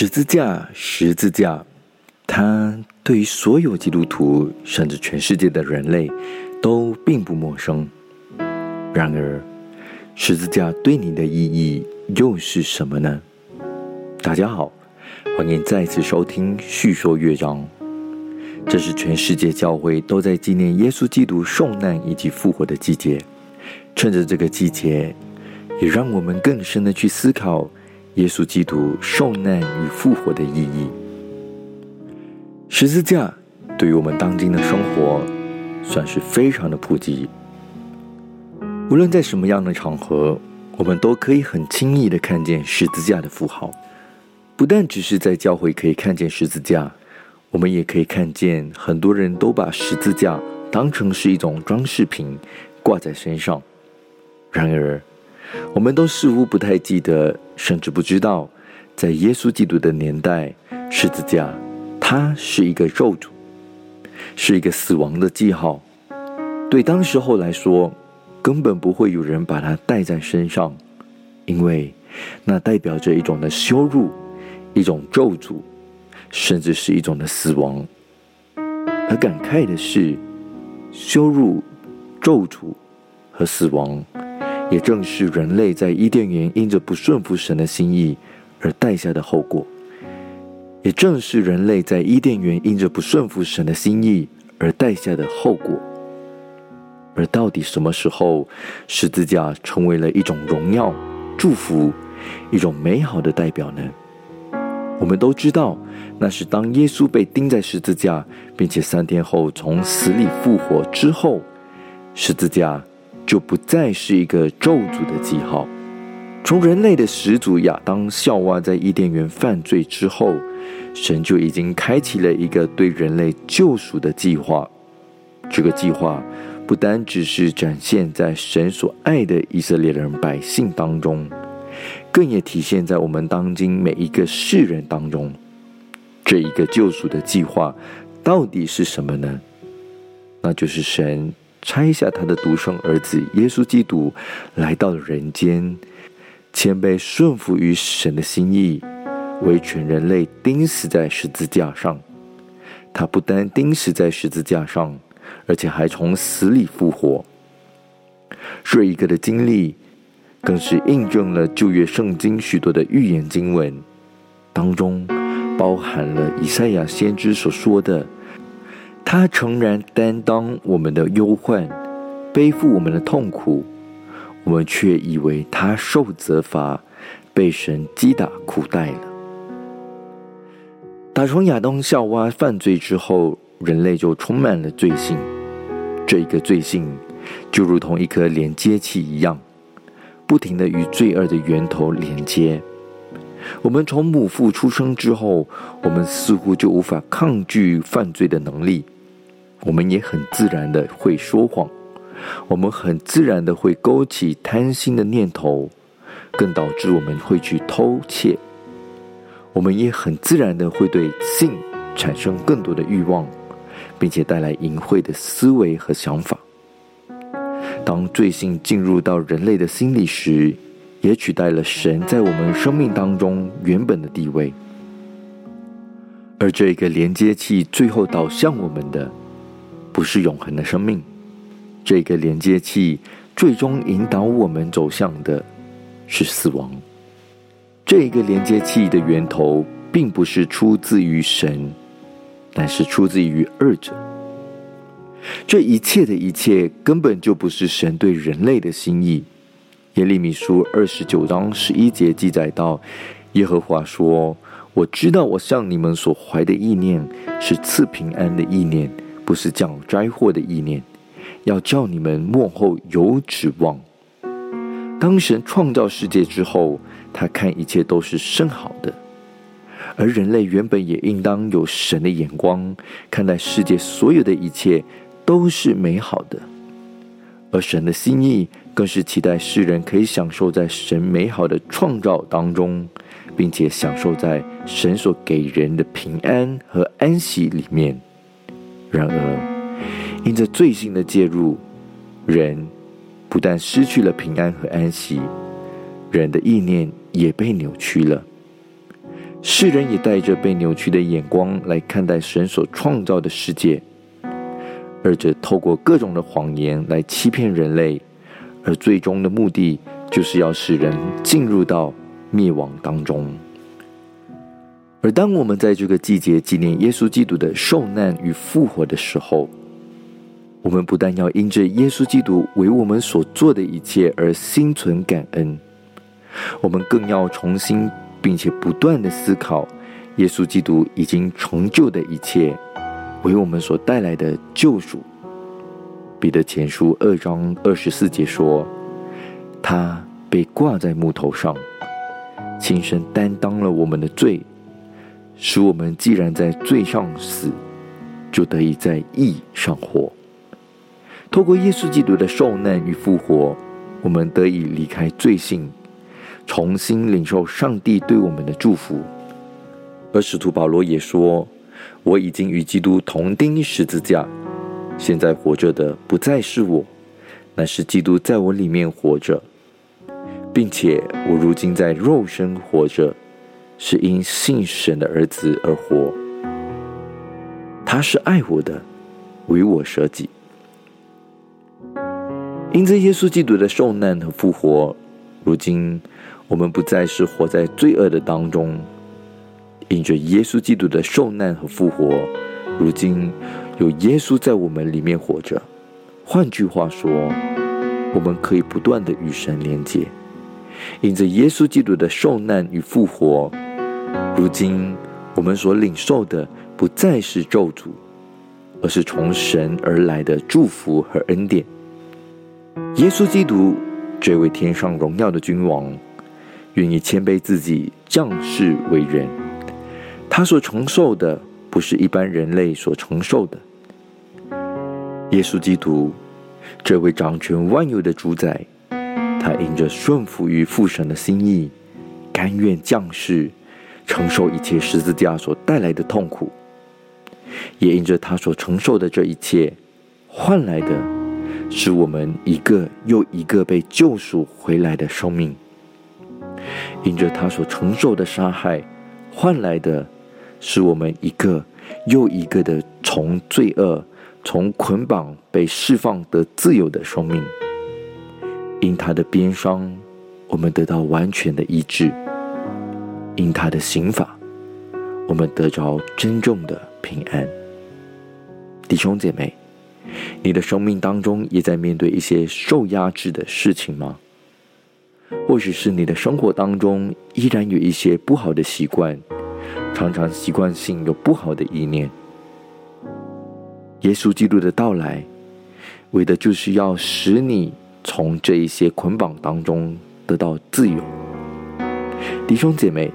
十字架，十字架，它对于所有基督徒，甚至全世界的人类，都并不陌生。然而，十字架对你的意义又是什么呢？大家好，欢迎再次收听《叙说乐章》。这是全世界教会都在纪念耶稣基督受难以及复活的季节。趁着这个季节，也让我们更深的去思考。耶稣基督受难与复活的意义，十字架对于我们当今的生活算是非常的普及。无论在什么样的场合，我们都可以很轻易的看见十字架的符号。不但只是在教会可以看见十字架，我们也可以看见很多人都把十字架当成是一种装饰品挂在身上。然而，我们都似乎不太记得，甚至不知道，在耶稣基督的年代，十字架它是一个咒诅，是一个死亡的记号。对当时候来说，根本不会有人把它带在身上，因为那代表着一种的羞辱，一种咒诅，甚至是一种的死亡。而感慨的是，羞辱、咒诅和死亡。也正是人类在伊甸园因着不顺服神的心意而带下的后果。也正是人类在伊甸园因着不顺服神的心意而带下的后果。而到底什么时候十字架成为了一种荣耀、祝福、一种美好的代表呢？我们都知道，那是当耶稣被钉在十字架，并且三天后从死里复活之后，十字架。就不再是一个咒诅的记号。从人类的始祖亚当、夏娃在伊甸园犯罪之后，神就已经开启了一个对人类救赎的计划。这个计划不单只是展现在神所爱的以色列人百姓当中，更也体现在我们当今每一个世人当中。这一个救赎的计划到底是什么呢？那就是神。拆下他的独生儿子耶稣基督，来到了人间，谦卑顺服于神的心意，为全人类钉死在十字架上。他不单钉死在十字架上，而且还从死里复活。这一个的经历，更是印证了旧约圣经许多的预言经文，当中包含了以赛亚先知所说的。他诚然担当我们的忧患，背负我们的痛苦，我们却以为他受责罚，被神击打苦待了。打从亚当夏娃犯罪之后，人类就充满了罪性。这一个罪性，就如同一颗连接器一样，不停的与罪恶的源头连接。我们从母腹出生之后，我们似乎就无法抗拒犯罪的能力。我们也很自然的会说谎，我们很自然的会勾起贪心的念头，更导致我们会去偷窃。我们也很自然的会对性产生更多的欲望，并且带来淫秽的思维和想法。当罪性进入到人类的心里时，也取代了神在我们生命当中原本的地位。而这个连接器最后导向我们的。不是永恒的生命，这个连接器最终引导我们走向的是死亡。这个连接器的源头并不是出自于神，但是出自于二者。这一切的一切根本就不是神对人类的心意。耶利米书二十九章十一节记载到：耶和华说：“我知道我向你们所怀的意念是赐平安的意念。”不是降灾祸的意念，要叫你们幕后有指望。当神创造世界之后，他看一切都是甚好的，而人类原本也应当有神的眼光看待世界，所有的一切都是美好的。而神的心意更是期待世人可以享受在神美好的创造当中，并且享受在神所给人的平安和安息里面。然而，因着罪性的介入，人不但失去了平安和安息，人的意念也被扭曲了。世人也带着被扭曲的眼光来看待神所创造的世界，而这透过各种的谎言来欺骗人类，而最终的目的就是要使人进入到灭亡当中。而当我们在这个季节纪念耶稣基督的受难与复活的时候，我们不但要因着耶稣基督为我们所做的一切而心存感恩，我们更要重新并且不断的思考耶稣基督已经成就的一切为我们所带来的救赎。彼得前书二章二十四节说：“他被挂在木头上，亲身担当了我们的罪。”使我们既然在罪上死，就得以在义上活。透过耶稣基督的受难与复活，我们得以离开罪性，重新领受上帝对我们的祝福。而使徒保罗也说：“我已经与基督同钉十字架，现在活着的不再是我，乃是基督在我里面活着，并且我如今在肉身活着。”是因信神的儿子而活，他是爱我的，为我舍己。因着耶稣基督的受难和复活，如今我们不再是活在罪恶的当中。因着耶稣基督的受难和复活，如今有耶稣在我们里面活着。换句话说，我们可以不断的与神连接。因着耶稣基督的受难与复活。如今，我们所领受的不再是咒诅，而是从神而来的祝福和恩典。耶稣基督这位天上荣耀的君王，愿意谦卑自己，降世为人。他所承受的不是一般人类所承受的。耶稣基督这位掌权万有的主宰，他因着顺服于父神的心意，甘愿降世。承受一切十字架所带来的痛苦，也因着他所承受的这一切，换来的是我们一个又一个被救赎回来的生命；因着他所承受的杀害，换来的是我们一个又一个的从罪恶、从捆绑被释放得自由的生命。因他的鞭伤，我们得到完全的医治。因他的刑法，我们得着真正的平安。弟兄姐妹，你的生命当中也在面对一些受压制的事情吗？或许是你的生活当中依然有一些不好的习惯，常常习惯性有不好的意念。耶稣基督的到来，为的就是要使你从这一些捆绑当中得到自由。弟兄姐妹。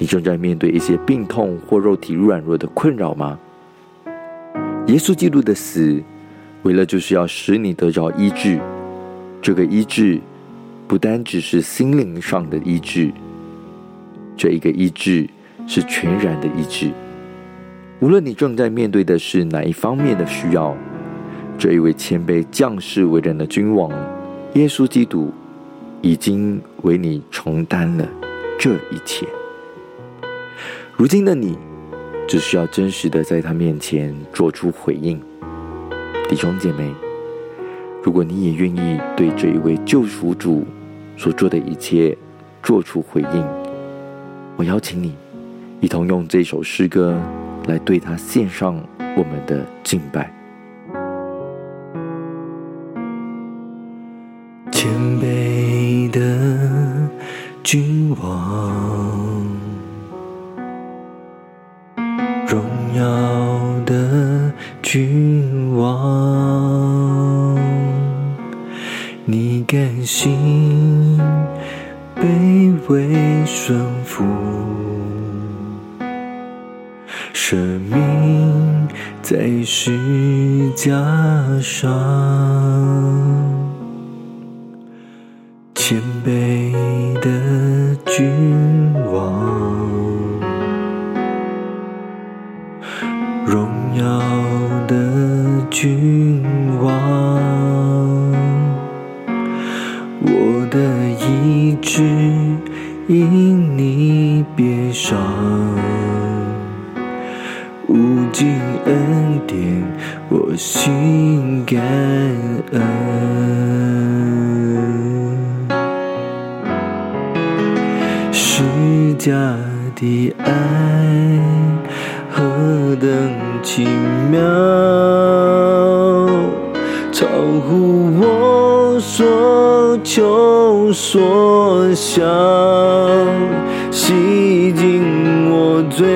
你正在面对一些病痛或肉体软弱的困扰吗？耶稣基督的死，为了就是要使你得着医治。这个医治，不单只是心灵上的医治，这一个医治是全然的医治。无论你正在面对的是哪一方面的需要，这一位谦卑降世为人的君王，耶稣基督，已经为你承担了这一切。如今的你，只需要真实的在他面前做出回应。弟兄姐妹，如果你也愿意对这一位救赎主所做的一切做出回应，我邀请你一同用这首诗歌来对他献上我们的敬拜。谦卑的君王。的霜，施加的爱何等奇妙，超乎我所求所想，洗净我罪，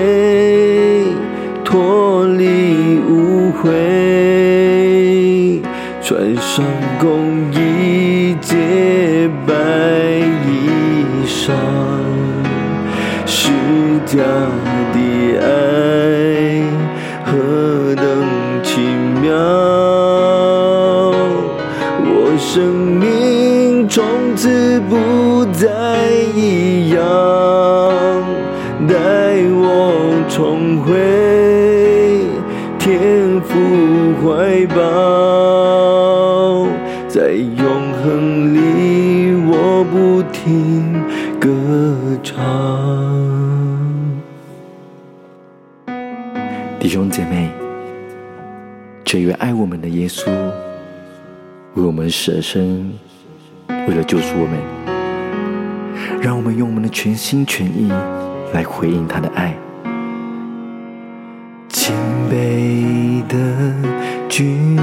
脱离污秽，穿上家的爱何等奇妙，我生命姐妹，这位爱我们的耶稣为我们舍身，为了救赎我们，让我们用我们的全心全意来回应他的爱。谦卑的君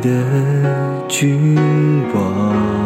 的君王，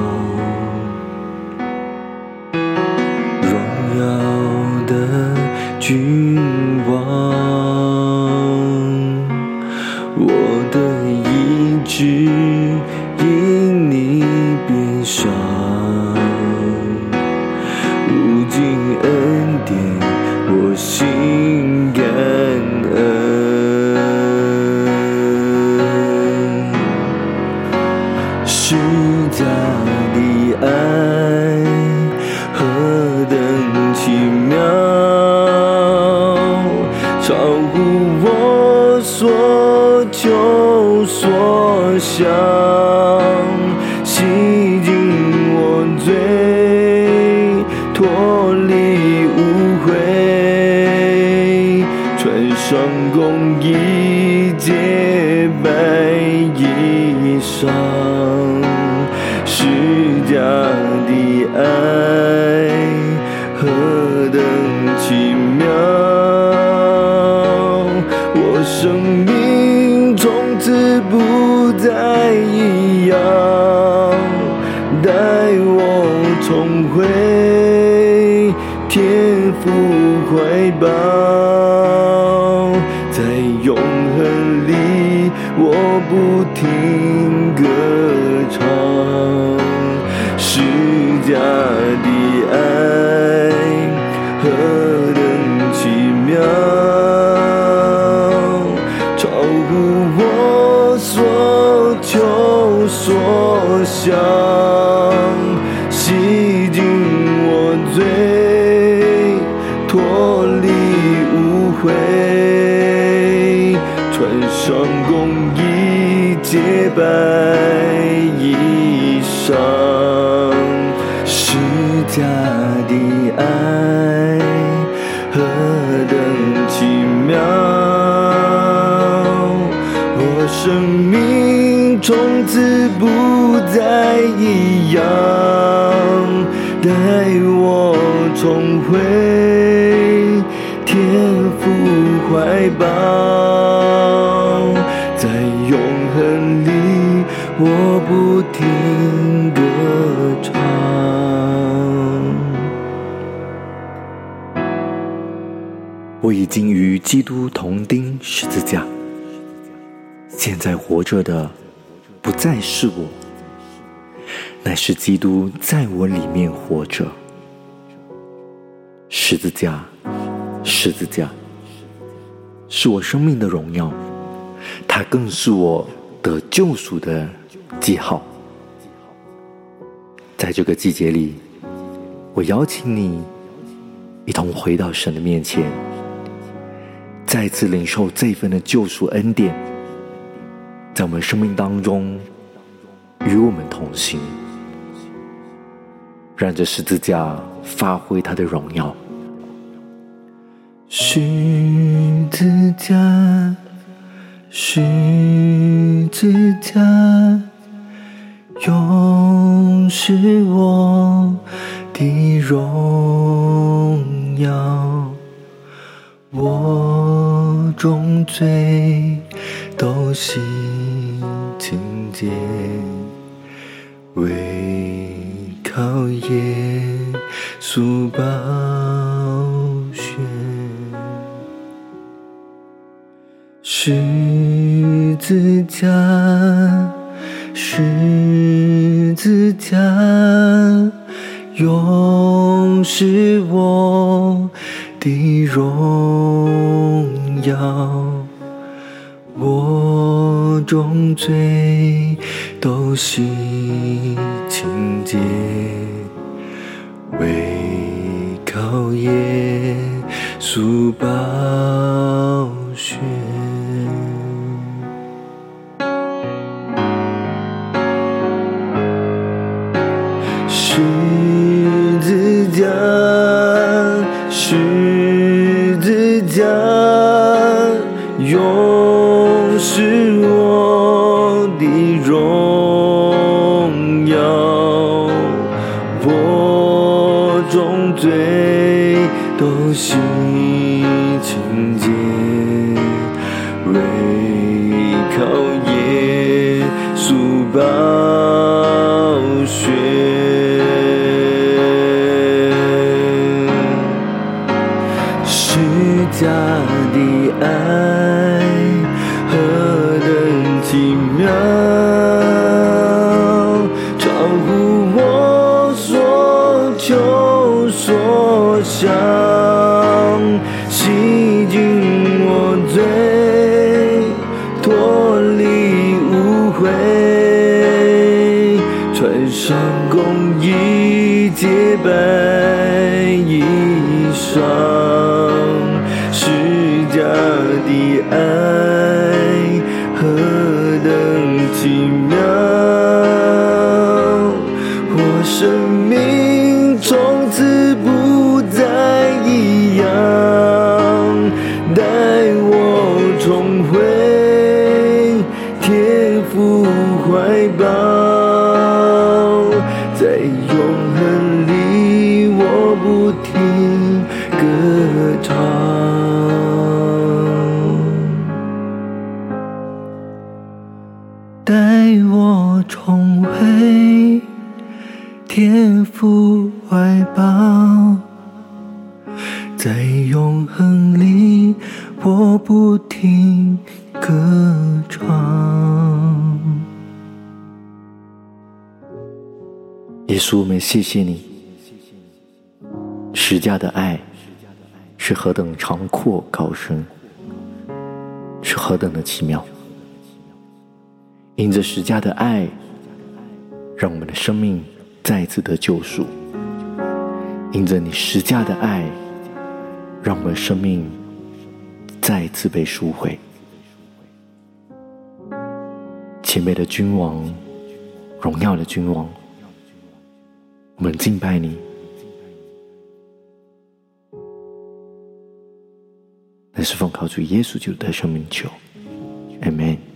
生命从此不再一样，带我重回天父怀抱，洗净我罪，脱离污秽，穿上公衣洁白样，带我重回天父怀抱，在永恒里我不停歌唱。我已经与基督同钉十字架，现在活着的不再是我，乃是基督在我里面活着。十字架，十字架，是我生命的荣耀，它更是我得救赎的记号。在这个季节里，我邀请你一同回到神的面前，再次领受这份的救赎恩典，在我们生命当中与我们同行，让这十字架发挥它的荣耀。十字架，十字架。永是我的荣耀，我重罪都洗清洁，为靠耶稣宝血，十字架。十字架，永是我的荣耀，我重罪都是情节，为靠耶稣保我重罪都洗清洁，为靠耶稣宝穿上公义洁白谢谢你，十架的爱是何等长阔高深，是何等的奇妙。因着十架的爱，让我们的生命再次得救赎；因着你十架的爱，让我们生命再次被赎回。前辈的君王，荣耀的君王，我们敬拜你。乃是奉靠主耶稣基督的生命求，Amen。